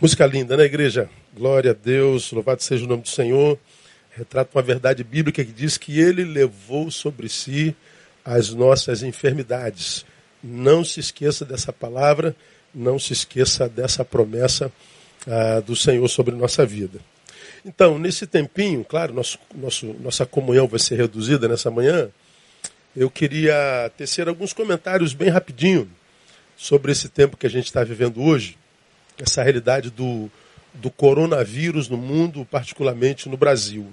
Música linda, né, igreja? Glória a Deus, louvado seja o nome do Senhor. Retrata uma verdade bíblica que diz que ele levou sobre si as nossas enfermidades. Não se esqueça dessa palavra, não se esqueça dessa promessa ah, do Senhor sobre nossa vida. Então, nesse tempinho, claro, nosso, nosso, nossa comunhão vai ser reduzida nessa manhã. Eu queria tecer alguns comentários bem rapidinho sobre esse tempo que a gente está vivendo hoje essa realidade do, do coronavírus no mundo, particularmente no Brasil.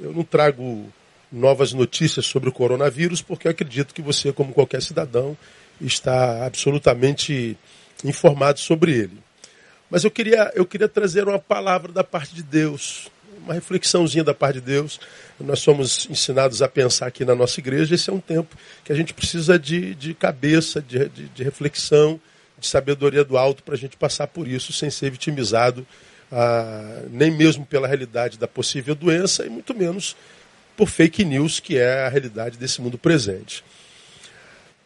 Eu não trago novas notícias sobre o coronavírus, porque acredito que você, como qualquer cidadão, está absolutamente informado sobre ele. Mas eu queria, eu queria trazer uma palavra da parte de Deus, uma reflexãozinha da parte de Deus. Nós somos ensinados a pensar aqui na nossa igreja, esse é um tempo que a gente precisa de, de cabeça, de, de, de reflexão, de sabedoria do alto para a gente passar por isso sem ser vitimizado, ah, nem mesmo pela realidade da possível doença e muito menos por fake news, que é a realidade desse mundo presente.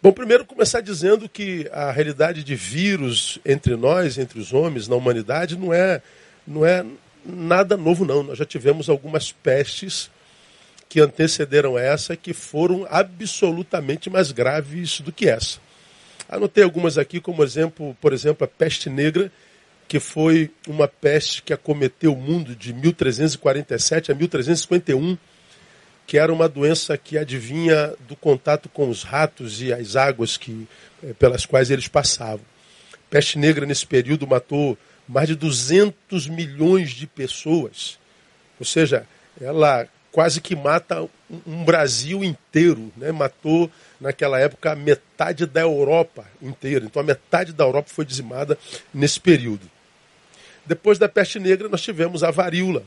Bom, primeiro começar dizendo que a realidade de vírus entre nós, entre os homens, na humanidade, não é, não é nada novo, não. Nós já tivemos algumas pestes que antecederam essa que foram absolutamente mais graves do que essa. Anotei algumas aqui, como exemplo, por exemplo, a peste negra, que foi uma peste que acometeu o mundo de 1347 a 1351, que era uma doença que adivinha do contato com os ratos e as águas que, eh, pelas quais eles passavam. Peste negra nesse período matou mais de 200 milhões de pessoas. Ou seja, ela quase que mata um Brasil inteiro, né? matou naquela época metade da Europa inteira. Então a metade da Europa foi dizimada nesse período. Depois da peste negra nós tivemos a varíola.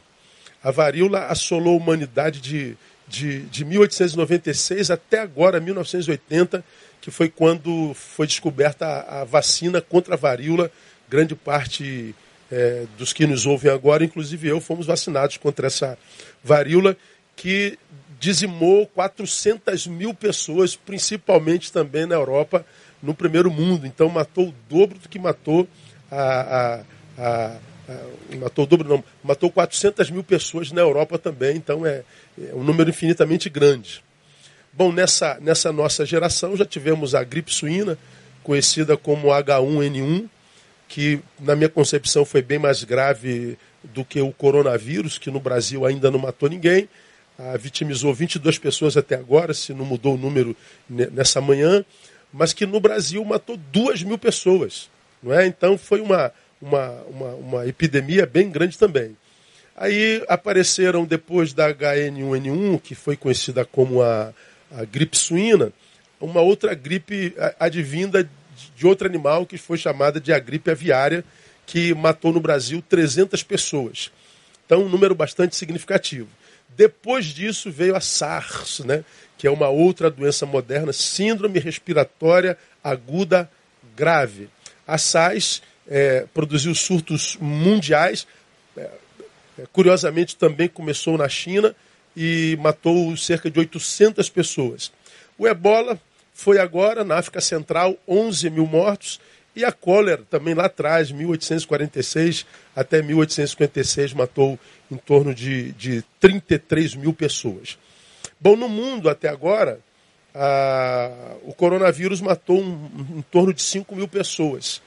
A varíola assolou a humanidade de, de, de 1896 até agora, 1980, que foi quando foi descoberta a, a vacina contra a varíola. Grande parte é, dos que nos ouvem agora, inclusive eu, fomos vacinados contra essa varíola que dizimou 400 mil pessoas, principalmente também na Europa, no primeiro mundo. Então matou o dobro do que matou a, a, a, matou o dobro não, matou 400 mil pessoas na Europa também. Então é, é um número infinitamente grande. Bom, nessa, nessa nossa geração já tivemos a gripe suína, conhecida como H1N1, que na minha concepção foi bem mais grave do que o coronavírus, que no Brasil ainda não matou ninguém ah, vitimizou 22 pessoas até agora, se não mudou o número nessa manhã, mas que no Brasil matou 2 mil pessoas. Não é? Então foi uma, uma, uma, uma epidemia bem grande também. Aí apareceram, depois da HN1N1, que foi conhecida como a, a gripe suína, uma outra gripe advinda de outro animal que foi chamada de a gripe aviária, que matou no Brasil 300 pessoas. Então, um número bastante significativo. Depois disso veio a SARS, né? que é uma outra doença moderna, síndrome respiratória aguda grave. A SARS é, produziu surtos mundiais, é, é, curiosamente também começou na China e matou cerca de 800 pessoas. O ebola foi agora na África Central, 11 mil mortos, e a cólera, também lá atrás, 1846 até 1856, matou em torno de, de 33 mil pessoas. Bom, no mundo até agora, a, o coronavírus matou um, em torno de 5 mil pessoas.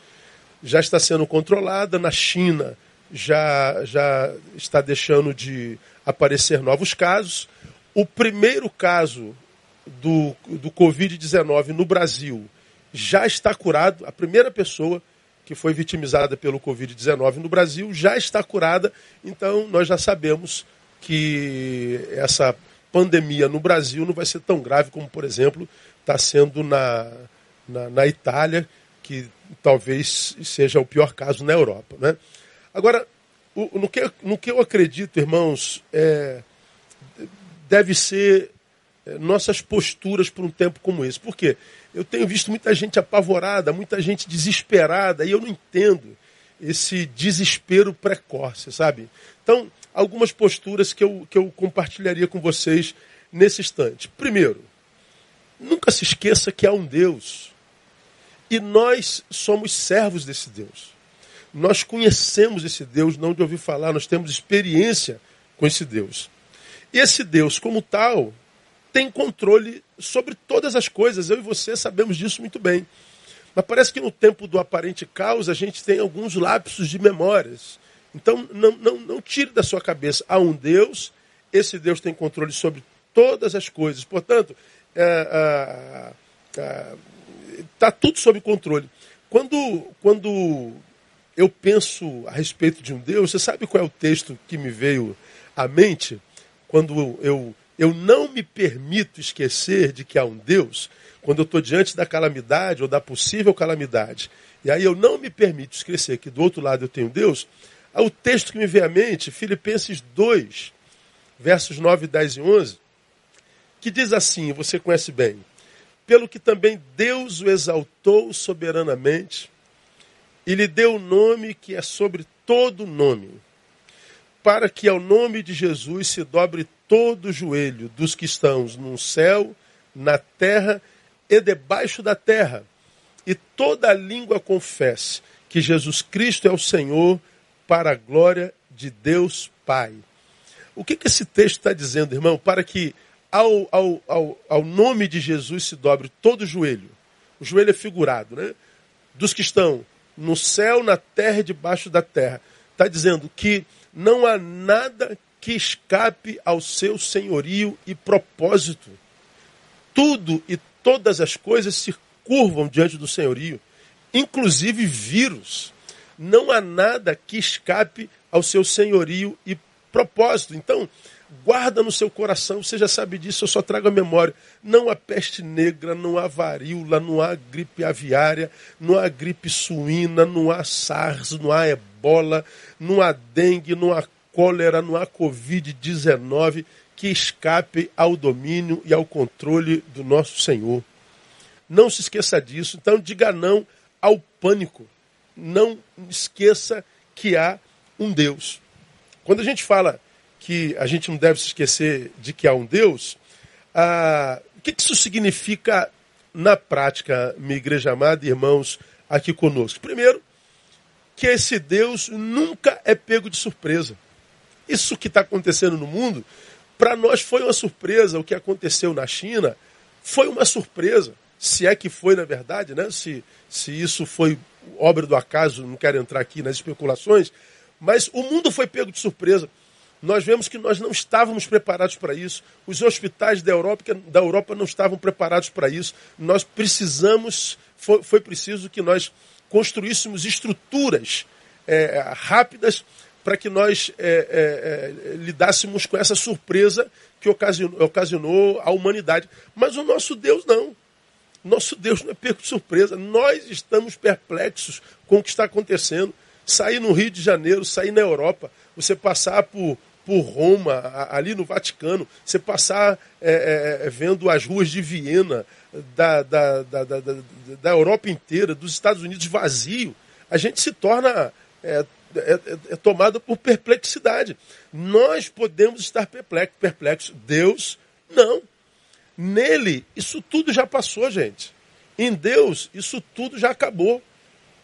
Já está sendo controlada na China, já, já está deixando de aparecer novos casos. O primeiro caso do, do Covid-19 no Brasil já está curado. A primeira pessoa que foi vitimizada pelo Covid-19 no Brasil já está curada. Então, nós já sabemos que essa pandemia no Brasil não vai ser tão grave como, por exemplo, está sendo na, na, na, Itália, que talvez seja o pior caso na Europa. Né? Agora, o, no, que, no que eu acredito, irmãos, é, deve ser é, nossas posturas por um tempo como esse. Por quê? Eu tenho visto muita gente apavorada, muita gente desesperada, e eu não entendo esse desespero precoce, sabe? Então, algumas posturas que eu, que eu compartilharia com vocês nesse instante. Primeiro, nunca se esqueça que há um Deus. E nós somos servos desse Deus. nós conhecemos esse Deus, não de ouvir falar, nós temos experiência com esse Deus. E esse Deus, como tal, tem controle sobre todas as coisas. Eu e você sabemos disso muito bem. Mas parece que no tempo do aparente caos a gente tem alguns lapsos de memórias. Então não, não, não tire da sua cabeça. Há um Deus, esse Deus tem controle sobre todas as coisas. Portanto, está é, é, é, tudo sob controle. Quando, quando eu penso a respeito de um Deus, você sabe qual é o texto que me veio à mente? Quando eu, eu não me permito esquecer de que há um Deus, quando eu estou diante da calamidade ou da possível calamidade, e aí eu não me permito esquecer que do outro lado eu tenho Deus, há o texto que me vem à mente, Filipenses 2, versos 9, 10 e 11, que diz assim, você conhece bem, pelo que também Deus o exaltou soberanamente e lhe deu o nome que é sobre todo nome, para que ao nome de Jesus se dobre todo joelho dos que estão no céu, na terra e debaixo da terra, e toda língua confesse que Jesus Cristo é o Senhor, para a glória de Deus Pai. O que, que esse texto está dizendo, irmão? Para que ao, ao, ao, ao nome de Jesus se dobre todo o joelho. O joelho é figurado, né? Dos que estão no céu, na terra e debaixo da terra. Está dizendo que não há nada que escape ao seu senhorio e propósito. Tudo e todas as coisas se curvam diante do senhorio, inclusive vírus. Não há nada que escape ao seu senhorio e propósito. Então, guarda no seu coração, você já sabe disso, eu só trago a memória. Não há peste negra, não há varíola, não há gripe aviária, não há gripe suína, não há SARS, não há ebola, não há dengue, não há cólera, não há Covid-19 que escape ao domínio e ao controle do nosso Senhor. Não se esqueça disso. Então, diga não ao pânico. Não esqueça que há um Deus. Quando a gente fala que a gente não deve se esquecer de que há um Deus, ah, o que isso significa na prática, minha igreja amada e irmãos aqui conosco? Primeiro, que esse Deus nunca é pego de surpresa. Isso que está acontecendo no mundo, para nós foi uma surpresa. O que aconteceu na China foi uma surpresa. Se é que foi, na verdade, né? se, se isso foi obra do acaso, não quero entrar aqui nas especulações, mas o mundo foi pego de surpresa nós vemos que nós não estávamos preparados para isso. Os hospitais da Europa, da Europa não estavam preparados para isso. Nós precisamos, foi, foi preciso que nós construíssemos estruturas é, rápidas para que nós é, é, é, lidássemos com essa surpresa que ocasionou, ocasionou a humanidade. Mas o nosso Deus não. Nosso Deus não é pego de surpresa. Nós estamos perplexos com o que está acontecendo. Sair no Rio de Janeiro, sair na Europa, você passar por por Roma, ali no Vaticano, você passar é, é, é, vendo as ruas de Viena, da, da, da, da, da Europa inteira, dos Estados Unidos vazio, a gente se torna é, é, é tomado por perplexidade. Nós podemos estar perplexos. Deus, não. Nele, isso tudo já passou, gente. Em Deus, isso tudo já acabou.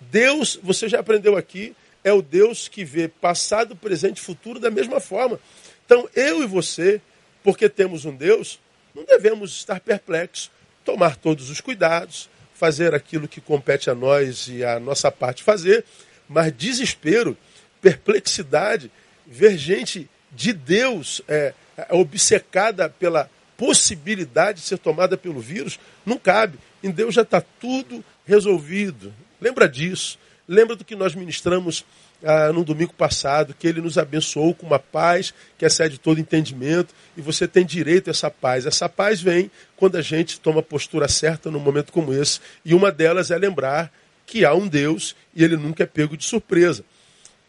Deus, você já aprendeu aqui, é o Deus que vê passado, presente e futuro da mesma forma. Então, eu e você, porque temos um Deus, não devemos estar perplexos, tomar todos os cuidados, fazer aquilo que compete a nós e a nossa parte fazer, mas desespero, perplexidade, ver gente de Deus é, é obcecada pela possibilidade de ser tomada pelo vírus, não cabe. Em Deus já está tudo resolvido. Lembra disso. Lembra do que nós ministramos ah, no domingo passado, que ele nos abençoou com uma paz que excede todo entendimento, e você tem direito a essa paz. Essa paz vem quando a gente toma a postura certa num momento como esse, e uma delas é lembrar que há um Deus e ele nunca é pego de surpresa.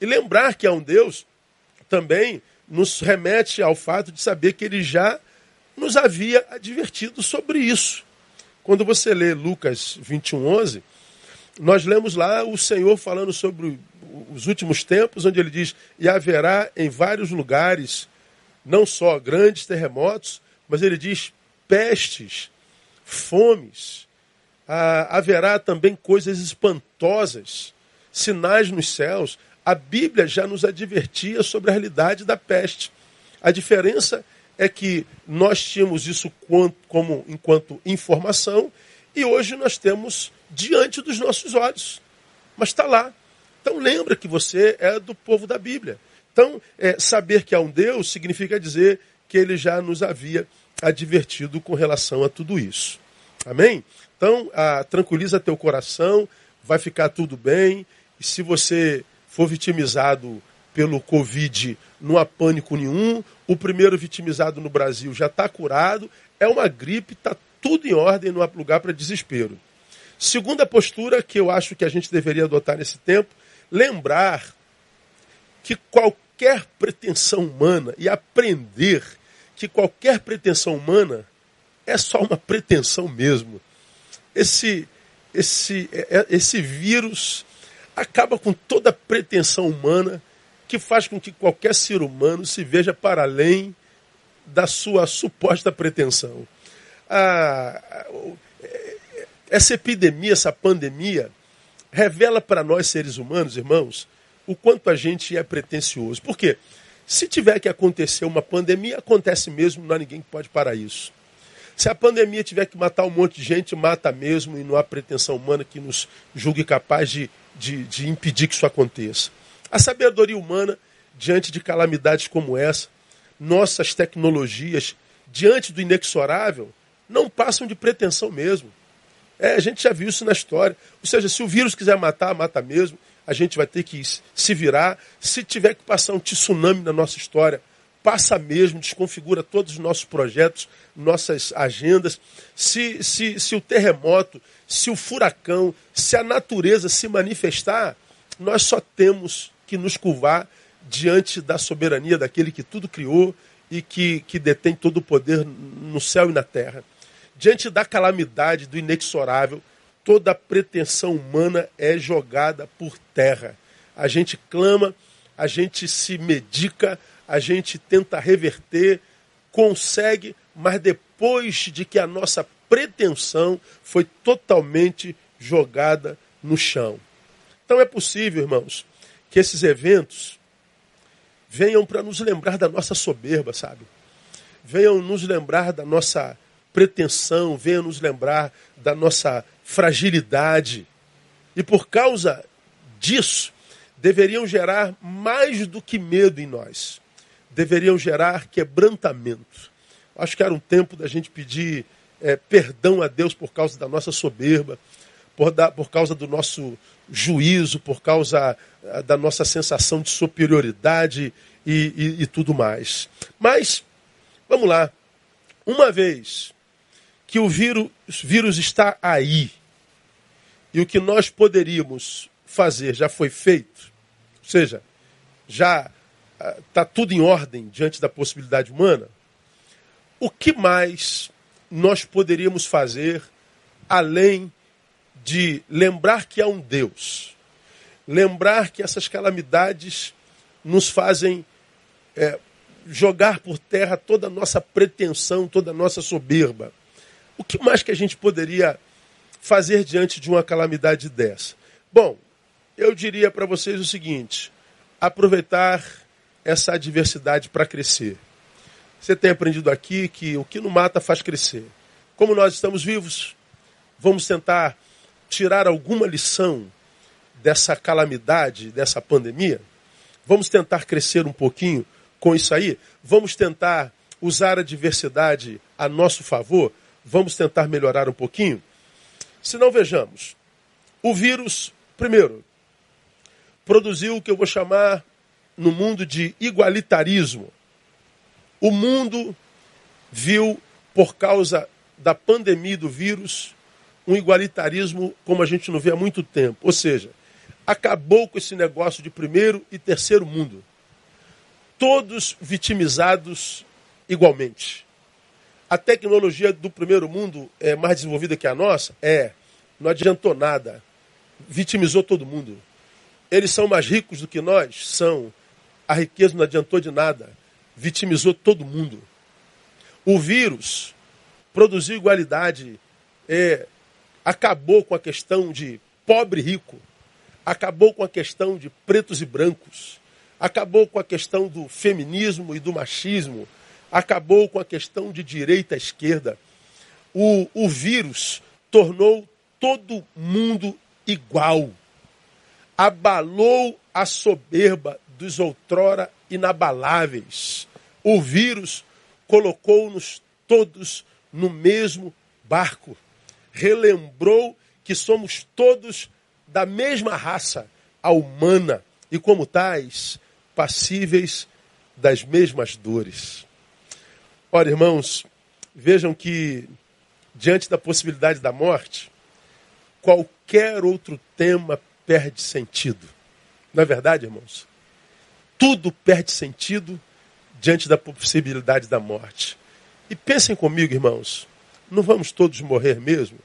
E lembrar que há um Deus também nos remete ao fato de saber que ele já nos havia advertido sobre isso. Quando você lê Lucas 21, 11, nós lemos lá o Senhor falando sobre os últimos tempos, onde ele diz: E haverá em vários lugares, não só grandes terremotos, mas ele diz pestes, fomes, ah, haverá também coisas espantosas. sinais nos céus, a Bíblia já nos advertia sobre a realidade da peste. A diferença é que nós tínhamos isso como enquanto informação e hoje nós temos diante dos nossos olhos. Mas está lá. Então lembra que você é do povo da Bíblia. Então, é, saber que há um Deus significa dizer que ele já nos havia advertido com relação a tudo isso. Amém? Então, a, tranquiliza teu coração, vai ficar tudo bem. E se você for vitimizado pelo Covid, não há pânico nenhum. O primeiro vitimizado no Brasil já está curado. É uma gripe, está tudo em ordem, não há lugar para desespero. Segunda postura que eu acho que a gente deveria adotar nesse tempo, lembrar que qualquer pretensão humana e aprender que qualquer pretensão humana é só uma pretensão mesmo. Esse, esse, é, é, esse vírus acaba com toda a pretensão humana que faz com que qualquer ser humano se veja para além da sua suposta pretensão. Ah, essa epidemia, essa pandemia, revela para nós seres humanos, irmãos, o quanto a gente é pretensioso. Por quê? Se tiver que acontecer uma pandemia, acontece mesmo, não há ninguém que pode parar isso. Se a pandemia tiver que matar um monte de gente, mata mesmo e não há pretensão humana que nos julgue capaz de, de, de impedir que isso aconteça. A sabedoria humana, diante de calamidades como essa, nossas tecnologias, diante do inexorável, não passam de pretensão mesmo. É, a gente já viu isso na história. Ou seja, se o vírus quiser matar, mata mesmo. A gente vai ter que se virar. Se tiver que passar um tsunami na nossa história, passa mesmo, desconfigura todos os nossos projetos, nossas agendas. Se, se, se o terremoto, se o furacão, se a natureza se manifestar, nós só temos que nos curvar diante da soberania daquele que tudo criou e que, que detém todo o poder no céu e na terra. Diante da calamidade, do inexorável, toda pretensão humana é jogada por terra. A gente clama, a gente se medica, a gente tenta reverter, consegue, mas depois de que a nossa pretensão foi totalmente jogada no chão. Então é possível, irmãos, que esses eventos venham para nos lembrar da nossa soberba, sabe? Venham nos lembrar da nossa pretensão, venha nos lembrar da nossa fragilidade. E por causa disso, deveriam gerar mais do que medo em nós. Deveriam gerar quebrantamento. Acho que era um tempo da gente pedir é, perdão a Deus por causa da nossa soberba, por, da, por causa do nosso juízo, por causa eh, da nossa sensação de superioridade e, e, e tudo mais. Mas, vamos lá. Uma vez que o vírus, vírus está aí e o que nós poderíamos fazer já foi feito, ou seja, já está ah, tudo em ordem diante da possibilidade humana, o que mais nós poderíamos fazer além de lembrar que há um Deus, lembrar que essas calamidades nos fazem é, jogar por terra toda a nossa pretensão, toda a nossa soberba. O que mais que a gente poderia fazer diante de uma calamidade dessa? Bom, eu diria para vocês o seguinte: aproveitar essa adversidade para crescer. Você tem aprendido aqui que o que não mata faz crescer. Como nós estamos vivos, vamos tentar tirar alguma lição dessa calamidade, dessa pandemia? Vamos tentar crescer um pouquinho com isso aí? Vamos tentar usar a diversidade a nosso favor? Vamos tentar melhorar um pouquinho? Se não, vejamos. O vírus, primeiro, produziu o que eu vou chamar no mundo de igualitarismo. O mundo viu, por causa da pandemia do vírus, um igualitarismo como a gente não vê há muito tempo. Ou seja, acabou com esse negócio de primeiro e terceiro mundo. Todos vitimizados igualmente. A tecnologia do primeiro mundo é mais desenvolvida que a nossa? É. Não adiantou nada. Vitimizou todo mundo. Eles são mais ricos do que nós? São. A riqueza não adiantou de nada. Vitimizou todo mundo. O vírus produziu igualdade. É, acabou com a questão de pobre e rico. acabou com a questão de pretos e brancos, acabou com a questão do feminismo e do machismo, acabou com a questão de direita e esquerda. O, o vírus tornou todo mundo igual. Abalou a soberba dos outrora inabaláveis. O vírus colocou-nos todos no mesmo barco. Relembrou que somos todos da mesma raça, a humana, e como tais, passíveis das mesmas dores. Ora, irmãos, vejam que diante da possibilidade da morte, qualquer outro tema perde sentido. Não é verdade, irmãos? Tudo perde sentido diante da possibilidade da morte. E pensem comigo, irmãos, não vamos todos morrer mesmo?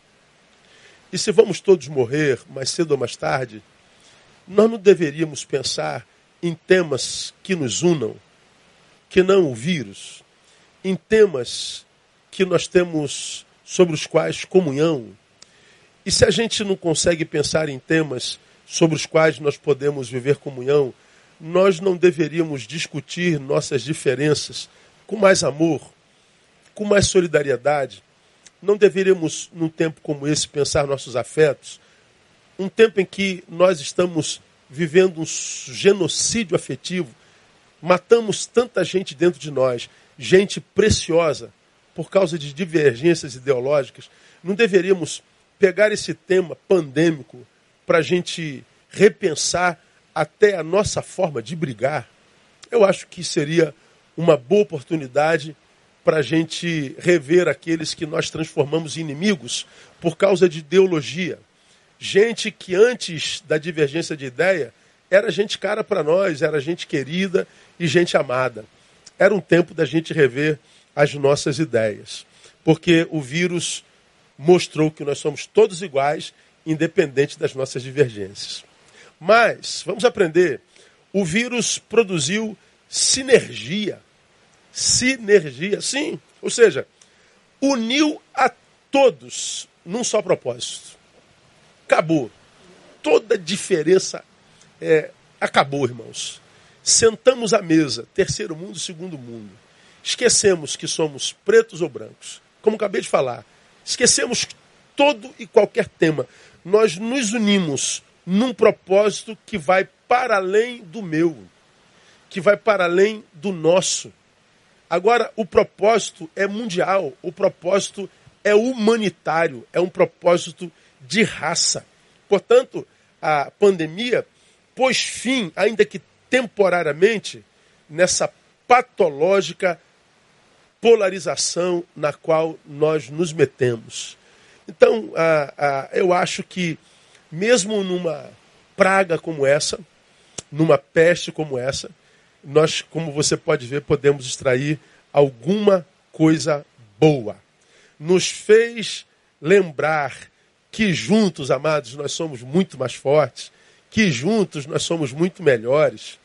E se vamos todos morrer, mais cedo ou mais tarde, nós não deveríamos pensar em temas que nos unam, que não o vírus, em temas que nós temos sobre os quais comunhão. E se a gente não consegue pensar em temas sobre os quais nós podemos viver comunhão, nós não deveríamos discutir nossas diferenças com mais amor, com mais solidariedade. Não deveríamos, num tempo como esse, pensar nossos afetos. Um tempo em que nós estamos vivendo um genocídio afetivo, matamos tanta gente dentro de nós, gente preciosa, por causa de divergências ideológicas. Não deveríamos pegar esse tema pandêmico para a gente repensar até a nossa forma de brigar, eu acho que seria uma boa oportunidade para a gente rever aqueles que nós transformamos em inimigos por causa de ideologia. Gente que antes da divergência de ideia era gente cara para nós, era gente querida e gente amada. Era um tempo da gente rever as nossas ideias, porque o vírus mostrou que nós somos todos iguais, independente das nossas divergências. Mas, vamos aprender, o vírus produziu sinergia. Sinergia, sim. Ou seja, uniu a todos num só propósito. Acabou. Toda diferença é, acabou, irmãos. Sentamos à mesa, terceiro mundo, segundo mundo. Esquecemos que somos pretos ou brancos. Como acabei de falar, esquecemos todo e qualquer tema. Nós nos unimos num propósito que vai para além do meu, que vai para além do nosso. Agora, o propósito é mundial, o propósito é humanitário, é um propósito de raça. Portanto, a pandemia pôs fim, ainda que temporariamente, nessa patológica polarização na qual nós nos metemos. Então, eu acho que mesmo numa praga como essa, numa peste como essa, nós, como você pode ver, podemos extrair alguma coisa boa. Nos fez lembrar que juntos, amados, nós somos muito mais fortes, que juntos nós somos muito melhores,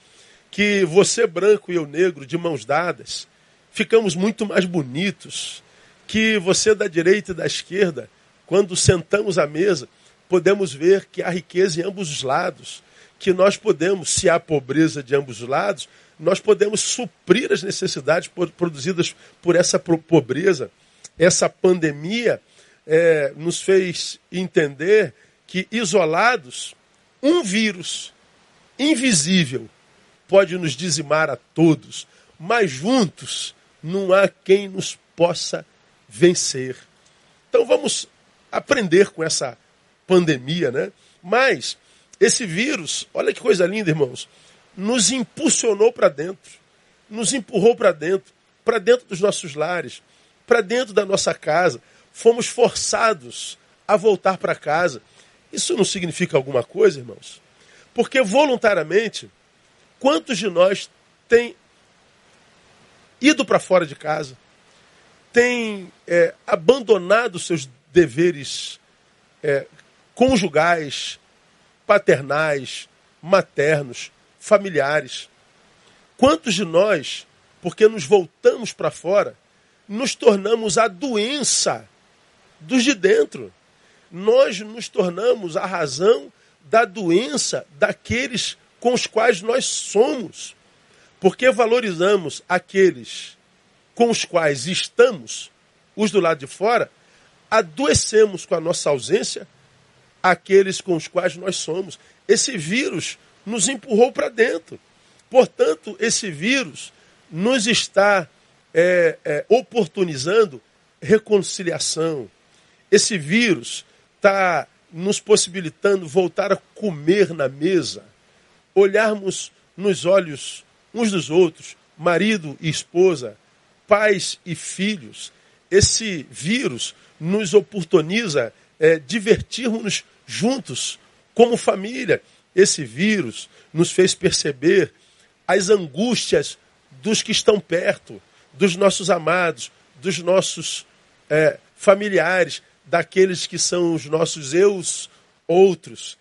que você branco e eu negro, de mãos dadas, ficamos muito mais bonitos, que você da direita e da esquerda, quando sentamos à mesa, podemos ver que há riqueza em ambos os lados, que nós podemos, se há pobreza de ambos os lados, nós podemos suprir as necessidades produzidas por essa pobreza. Essa pandemia é, nos fez entender que, isolados, um vírus invisível pode nos dizimar a todos, mas juntos não há quem nos possa vencer. Então vamos aprender com essa pandemia, né? Mas esse vírus, olha que coisa linda, irmãos, nos impulsionou para dentro, nos empurrou para dentro, para dentro dos nossos lares, para dentro da nossa casa. Fomos forçados a voltar para casa. Isso não significa alguma coisa, irmãos? Porque voluntariamente, quantos de nós têm ido para fora de casa, têm é, abandonado seus deveres é, conjugais, paternais, maternos, familiares. Quantos de nós, porque nos voltamos para fora, nos tornamos a doença dos de dentro? Nós nos tornamos a razão da doença daqueles com os quais nós somos. Porque valorizamos aqueles com os quais estamos, os do lado de fora, adoecemos com a nossa ausência aqueles com os quais nós somos. Esse vírus nos empurrou para dentro. Portanto, esse vírus nos está é, é, oportunizando reconciliação. Esse vírus está nos possibilitando voltar a comer na mesa, olharmos nos olhos uns dos outros, marido e esposa, pais e filhos. Esse vírus nos oportuniza é, divertirmos juntos, como família. Esse vírus nos fez perceber as angústias dos que estão perto, dos nossos amados, dos nossos é, familiares, daqueles que são os nossos eus outros.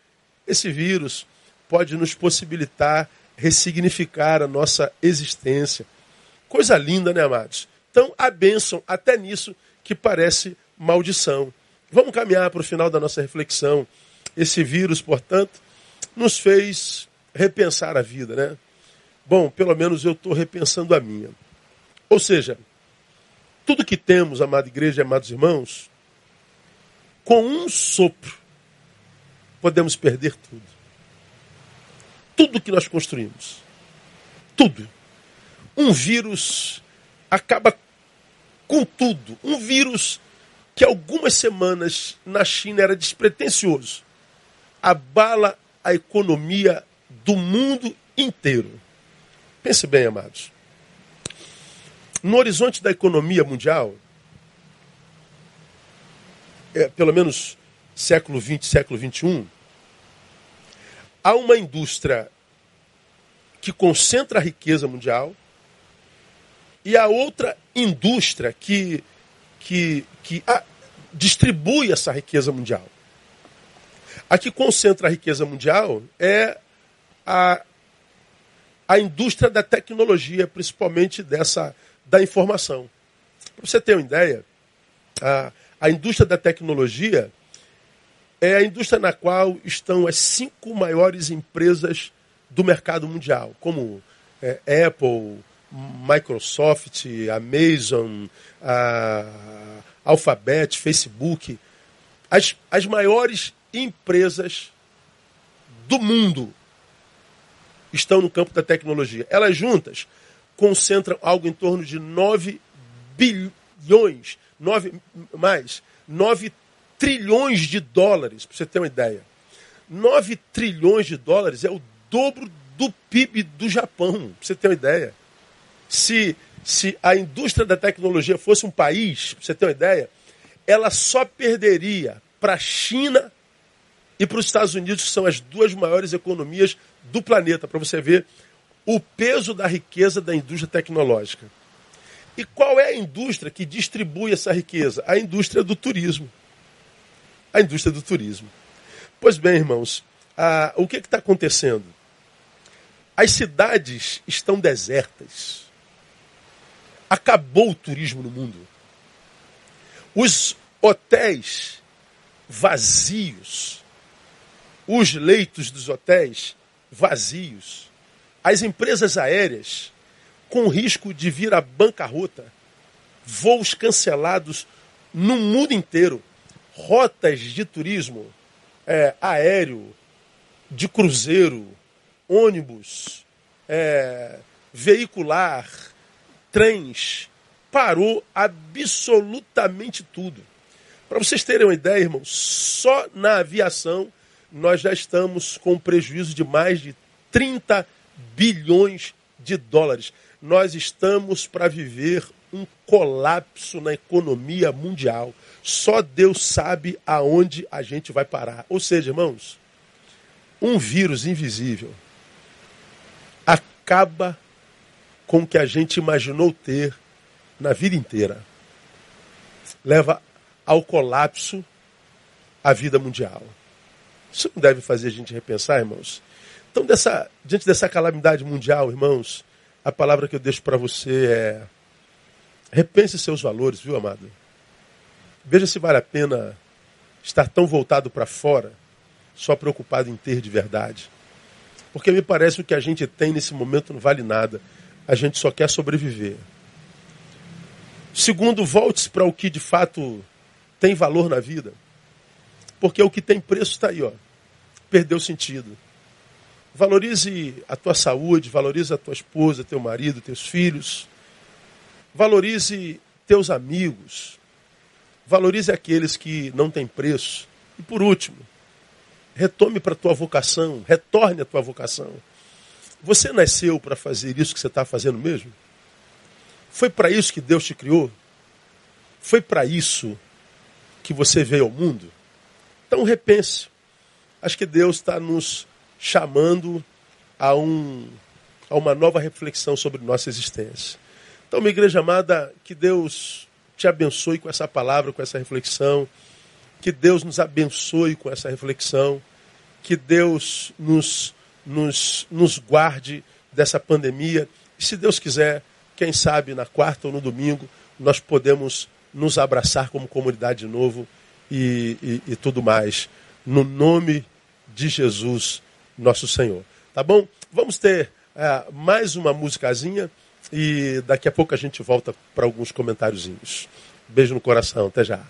Esse vírus pode nos possibilitar ressignificar a nossa existência. Coisa linda, né, amados? Então, a bênção até nisso que parece maldição. Vamos caminhar para o final da nossa reflexão. Esse vírus, portanto, nos fez repensar a vida, né? Bom, pelo menos eu estou repensando a minha. Ou seja, tudo que temos, amada igreja e amados irmãos, com um sopro, podemos perder tudo. Tudo que nós construímos. Tudo. Um vírus acaba com tudo. Um vírus que algumas semanas na China era despretensioso. Abala a economia do mundo inteiro. Pense bem, amados. No horizonte da economia mundial, é, pelo menos século XX, século XXI, há uma indústria que concentra a riqueza mundial e a outra indústria que, que, que a, distribui essa riqueza mundial. A que concentra a riqueza mundial é a, a indústria da tecnologia, principalmente dessa da informação. Para você ter uma ideia, a, a indústria da tecnologia é a indústria na qual estão as cinco maiores empresas do mercado mundial, como é, Apple, Microsoft, Amazon, a Alphabet, Facebook, as, as maiores empresas do mundo estão no campo da tecnologia. Elas juntas concentram algo em torno de 9 bilhões 9, mais, 9 trilhões de dólares, para você ter uma ideia. 9 trilhões de dólares é o dobro do PIB do Japão, para você ter uma ideia. Se, se a indústria da tecnologia fosse um país, você ter uma ideia, ela só perderia para a China e para os Estados Unidos, que são as duas maiores economias do planeta, para você ver o peso da riqueza da indústria tecnológica. E qual é a indústria que distribui essa riqueza? A indústria do turismo. A indústria do turismo. Pois bem, irmãos, a, o que está acontecendo? As cidades estão desertas. Acabou o turismo no mundo. Os hotéis vazios. Os leitos dos hotéis vazios. As empresas aéreas com risco de vir à bancarrota, voos cancelados no mundo inteiro, rotas de turismo é, aéreo, de cruzeiro, ônibus, é, veicular, trens, parou absolutamente tudo. Para vocês terem uma ideia, irmão, só na aviação nós já estamos com prejuízo de mais de 30 bilhões de dólares nós estamos para viver um colapso na economia mundial. Só Deus sabe aonde a gente vai parar. Ou seja, irmãos, um vírus invisível acaba com o que a gente imaginou ter na vida inteira. Leva ao colapso a vida mundial. Isso não deve fazer a gente repensar, irmãos? Então, dessa, diante dessa calamidade mundial, irmãos, a palavra que eu deixo para você é: repense seus valores, viu, amado? Veja se vale a pena estar tão voltado para fora, só preocupado em ter de verdade. Porque me parece que o que a gente tem nesse momento não vale nada. A gente só quer sobreviver. Segundo, volte-se para o que de fato tem valor na vida. Porque o que tem preço está aí, ó. Perdeu sentido. Valorize a tua saúde, valorize a tua esposa, teu marido, teus filhos. Valorize teus amigos. Valorize aqueles que não têm preço. E por último, retome para a tua vocação, retorne à tua vocação. Você nasceu para fazer isso que você está fazendo mesmo? Foi para isso que Deus te criou? Foi para isso que você veio ao mundo? Então repense. Acho que Deus está nos chamando a, um, a uma nova reflexão sobre nossa existência. Então, minha igreja amada, que Deus te abençoe com essa palavra, com essa reflexão. Que Deus nos abençoe com essa reflexão. Que Deus nos, nos, nos guarde dessa pandemia. E se Deus quiser, quem sabe na quarta ou no domingo, nós podemos nos abraçar como comunidade de novo e, e, e tudo mais. No nome de Jesus, nosso Senhor. Tá bom? Vamos ter é, mais uma musicazinha e daqui a pouco a gente volta para alguns comentáriozinhos. Beijo no coração, até já.